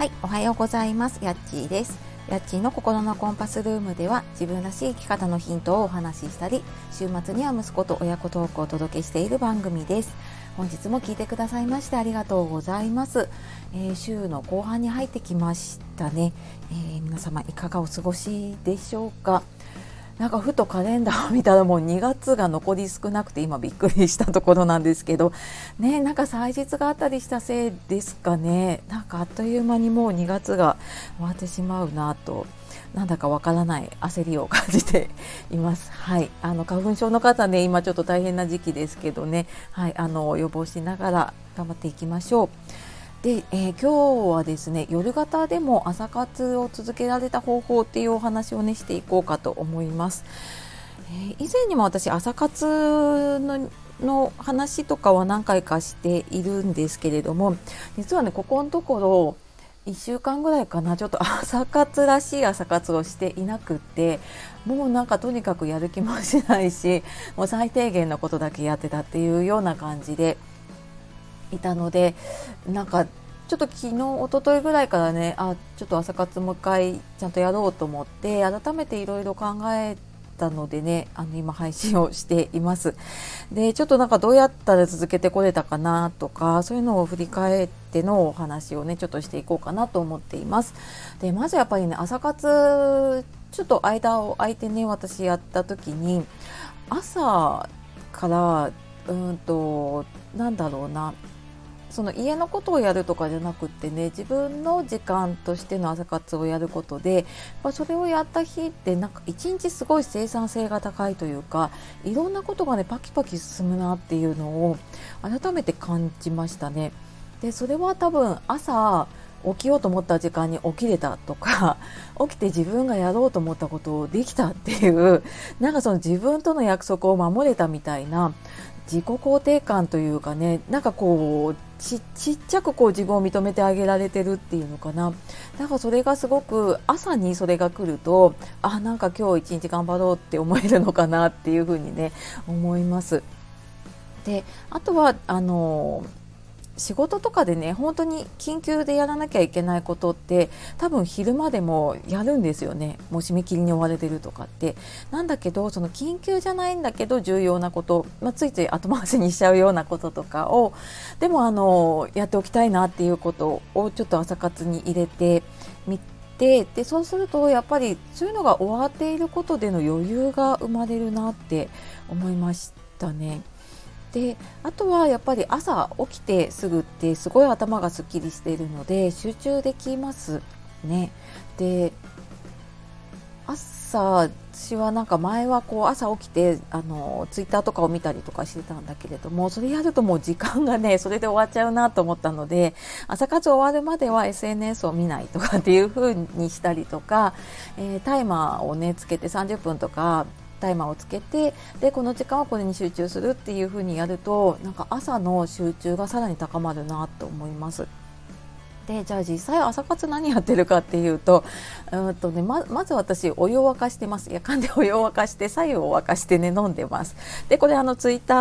はい、おはようございます。やっちーです。やっちーの心のコンパスルームでは自分らしい生き方のヒントをお話ししたり、週末には息子と親子トークをお届けしている番組です。本日も聞いてくださいましてありがとうございます。えー、週の後半に入ってきましたね、えー、皆様いかがお過ごしでしょうか？なんかふとカレンダーを見たらもう2月が残り少なくて今びっくりしたところなんですけど。ねなんか祭日があったりしたせいですかね。なんかあっという間にもう2月が終わってしまうなとなんだかわからない焦りを感じています。はい、あの花粉症の方ね今ちょっと大変な時期ですけどね、はい、あの予防しながら頑張っていきましょう。で、えー、今日はですね夜型でも朝活を続けられた方法っていうお話をねしていこうかと思います。えー、以前にも私朝活のの話とかは何回かしているんですけれども実はねここのところ1週間ぐらいかなちょっと 朝活らしい朝活をしていなくってもうなんかとにかくやる気もしないしもう最低限のことだけやってたっていうような感じでいたのでなんかちょっと昨日一昨日ぐらいからねあちょっと朝活もう一回ちゃんとやろうと思って改めていろいろ考えたのでねあの今配信をしています。でちょっとなんかどうやったら続けてこれたかなとかそういうのを振り返ってのお話をねちょっとしていこうかなと思っています。でまずやっぱりね朝活ちょっと間を空いてね私やった時に朝からうんとなんだろうなその家のことをやるとかじゃなくってね自分の時間としての朝活をやることでまそれをやった日ってなんか一日すごい生産性が高いというかいろんなことがねパキパキ進むなっていうのを改めて感じましたね。でそれは多分朝起きようと思った時間に起きれたとか 起きて自分がやろうと思ったことをできたっていうなんかその自分との約束を守れたみたいな自己肯定感というかねなんかこうちっちゃくこう自分を認めてあげられてるっていうのかなだからそれがすごく朝にそれが来るとあなんか今日一日頑張ろうって思えるのかなっていうふうにね思います。であとはあの仕事とかでね本当に緊急でやらなきゃいけないことって多分昼間でもやるんですよねもう締め切りに追われてるとかってなんだけどその緊急じゃないんだけど重要なこと、まあ、ついつい後回しにしちゃうようなこととかをでもあのやっておきたいなっていうことをちょっと朝活に入れてみてでそうするとやっぱりそういうのが終わっていることでの余裕が生まれるなって思いましたね。であとはやっぱり朝起きてすぐってすごい頭がすっきりしているので集中できますね。で朝私はなんか前はこう朝起きてあのツイッターとかを見たりとかしてたんだけれどもそれやるともう時間がねそれで終わっちゃうなと思ったので朝活終わるまでは SNS を見ないとかっていう風にしたりとか、えー、タイマーをねつけて30分とかタイマーをつけてでこの時間はこれに集中するっていう風にやるとなんか朝の集中がさらに高まるなと思います。でじゃあ実際朝活何やってるかっていうとうんと、ね、ままず私お湯を沸かしてます夜間でお湯を沸かして左右を沸かしてね飲んでますでこれあのツイッタ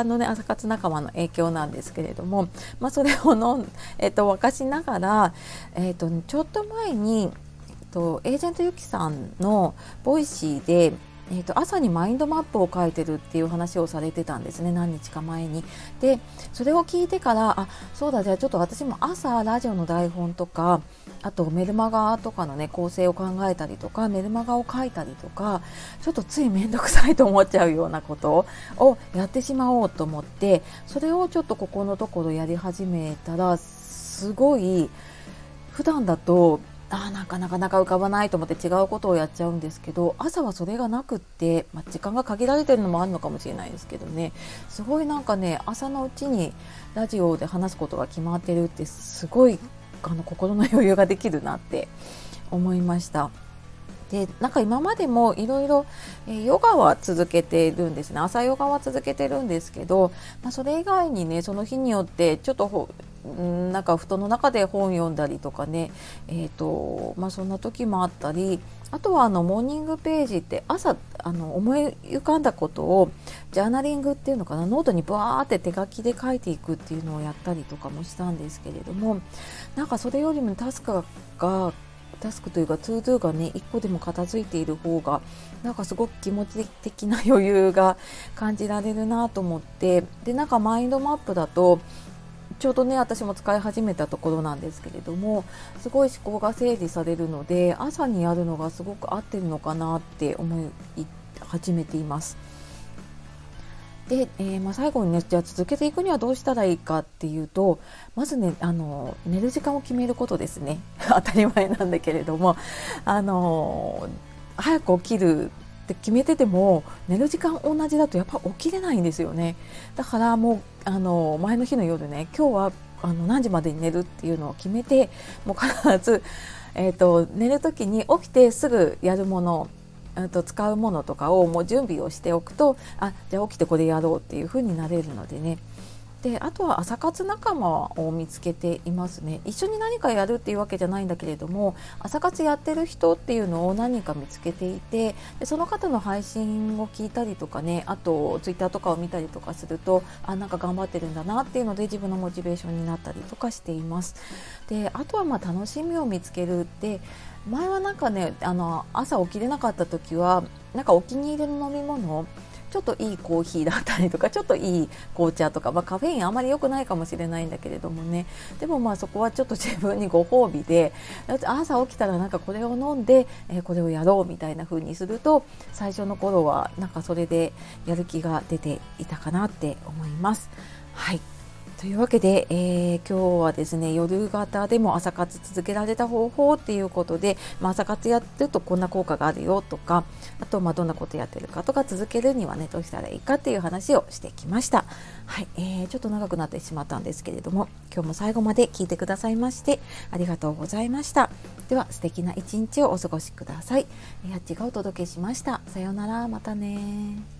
ーのね朝活仲間の影響なんですけれども、まあ、それを飲ん、えっと、沸かしながら、えっと、ちょっと前に、えっと、エージェントゆきさんのボイシーでえーと、朝にマインドマップを書いてるっていう話をされてたんですね何日か前に。でそれを聞いてからあそうだじゃあちょっと私も朝ラジオの台本とかあとメルマガとかのね構成を考えたりとかメルマガを書いたりとかちょっとつい面倒くさいと思っちゃうようなことをやってしまおうと思ってそれをちょっとここのところやり始めたらすごい普段だとあなかなかなか浮かばないと思って違うことをやっちゃうんですけど朝はそれがなくって、まあ、時間が限られてるのもあるのかもしれないですけどねすごいなんかね朝のうちにラジオで話すことが決まってるってすごいあの心の余裕ができるなって思いました。でなんか今までもいろいろヨガは続けているんですね。朝ヨガは続けてるんですけど、まあ、それ以外にねその日によってちょっとなんか布団の中で本読んだりとかね、えーとまあ、そんな時もあったりあとはあのモーニングページって朝あの思い浮かんだことをジャーナリングっていうのかなノートにバーって手書きで書いていくっていうのをやったりとかもしたんですけれどもなんかそれよりもタスクがタスクというか to do がね1個でも片付いている方がなんかすごく気持ち的な余裕が感じられるなと思ってでなんかマインドマップだとちょうどね私も使い始めたところなんですけれどもすごい思考が整理されるので朝にやるのがすごく合ってるのかなって思い始めています。で、えー、まあ、最後にねじゃあ続けていくにはどうしたらいいかっていうとまずねあの寝る時間を決めることですね。当たり前なんだけれども。あの早く起きるって決めてても寝る時間同じだとやっぱ起きれないんですよね。だからもうあの前の日の夜ね今日はあの何時までに寝るっていうのを決めてもう必ず、えーと寝る時に起きてすぐやるものと使うものとかをもう準備をしておくとあじゃあ起きてこれやろうっていう風になれるのでね。であとは朝活仲間を見つけていますね。一緒に何かやるっていうわけじゃないんだけれども朝活やってる人っていうのを何人か見つけていてでその方の配信を聞いたりとかねあとツイッターとかを見たりとかするとあなんか頑張ってるんだなっていうので自分のモチベーションになったりとかしています。であとはまあ楽しみを見つけるって前はなんかねあの朝起きれなかった時はなんかお気に入りの飲み物ちょっといいコーヒーだったりとか ちょっといい紅茶とか、まあ、カフェインあまり良くないかもしれないんだけれどもねでもまあそこはちょっと自分にご褒美で 朝起きたらなんかこれを飲んで、えー、これをやろうみたいな風にすると最初の頃はなんかそれでやる気が出ていたかなって思います。はいというわけで、えー、今日はですね夜型でも朝活続けられた方法っていうことで、まあ、朝活やってるとこんな効果があるよとかあとまあどんなことやってるかとか続けるにはねどうしたらいいかっていう話をしてきました。はい、えー、ちょっと長くなってしまったんですけれども今日も最後まで聞いてくださいましてありがとうございました。では素敵な一日をお過ごしください。やっちがお届けしました。さようならまたね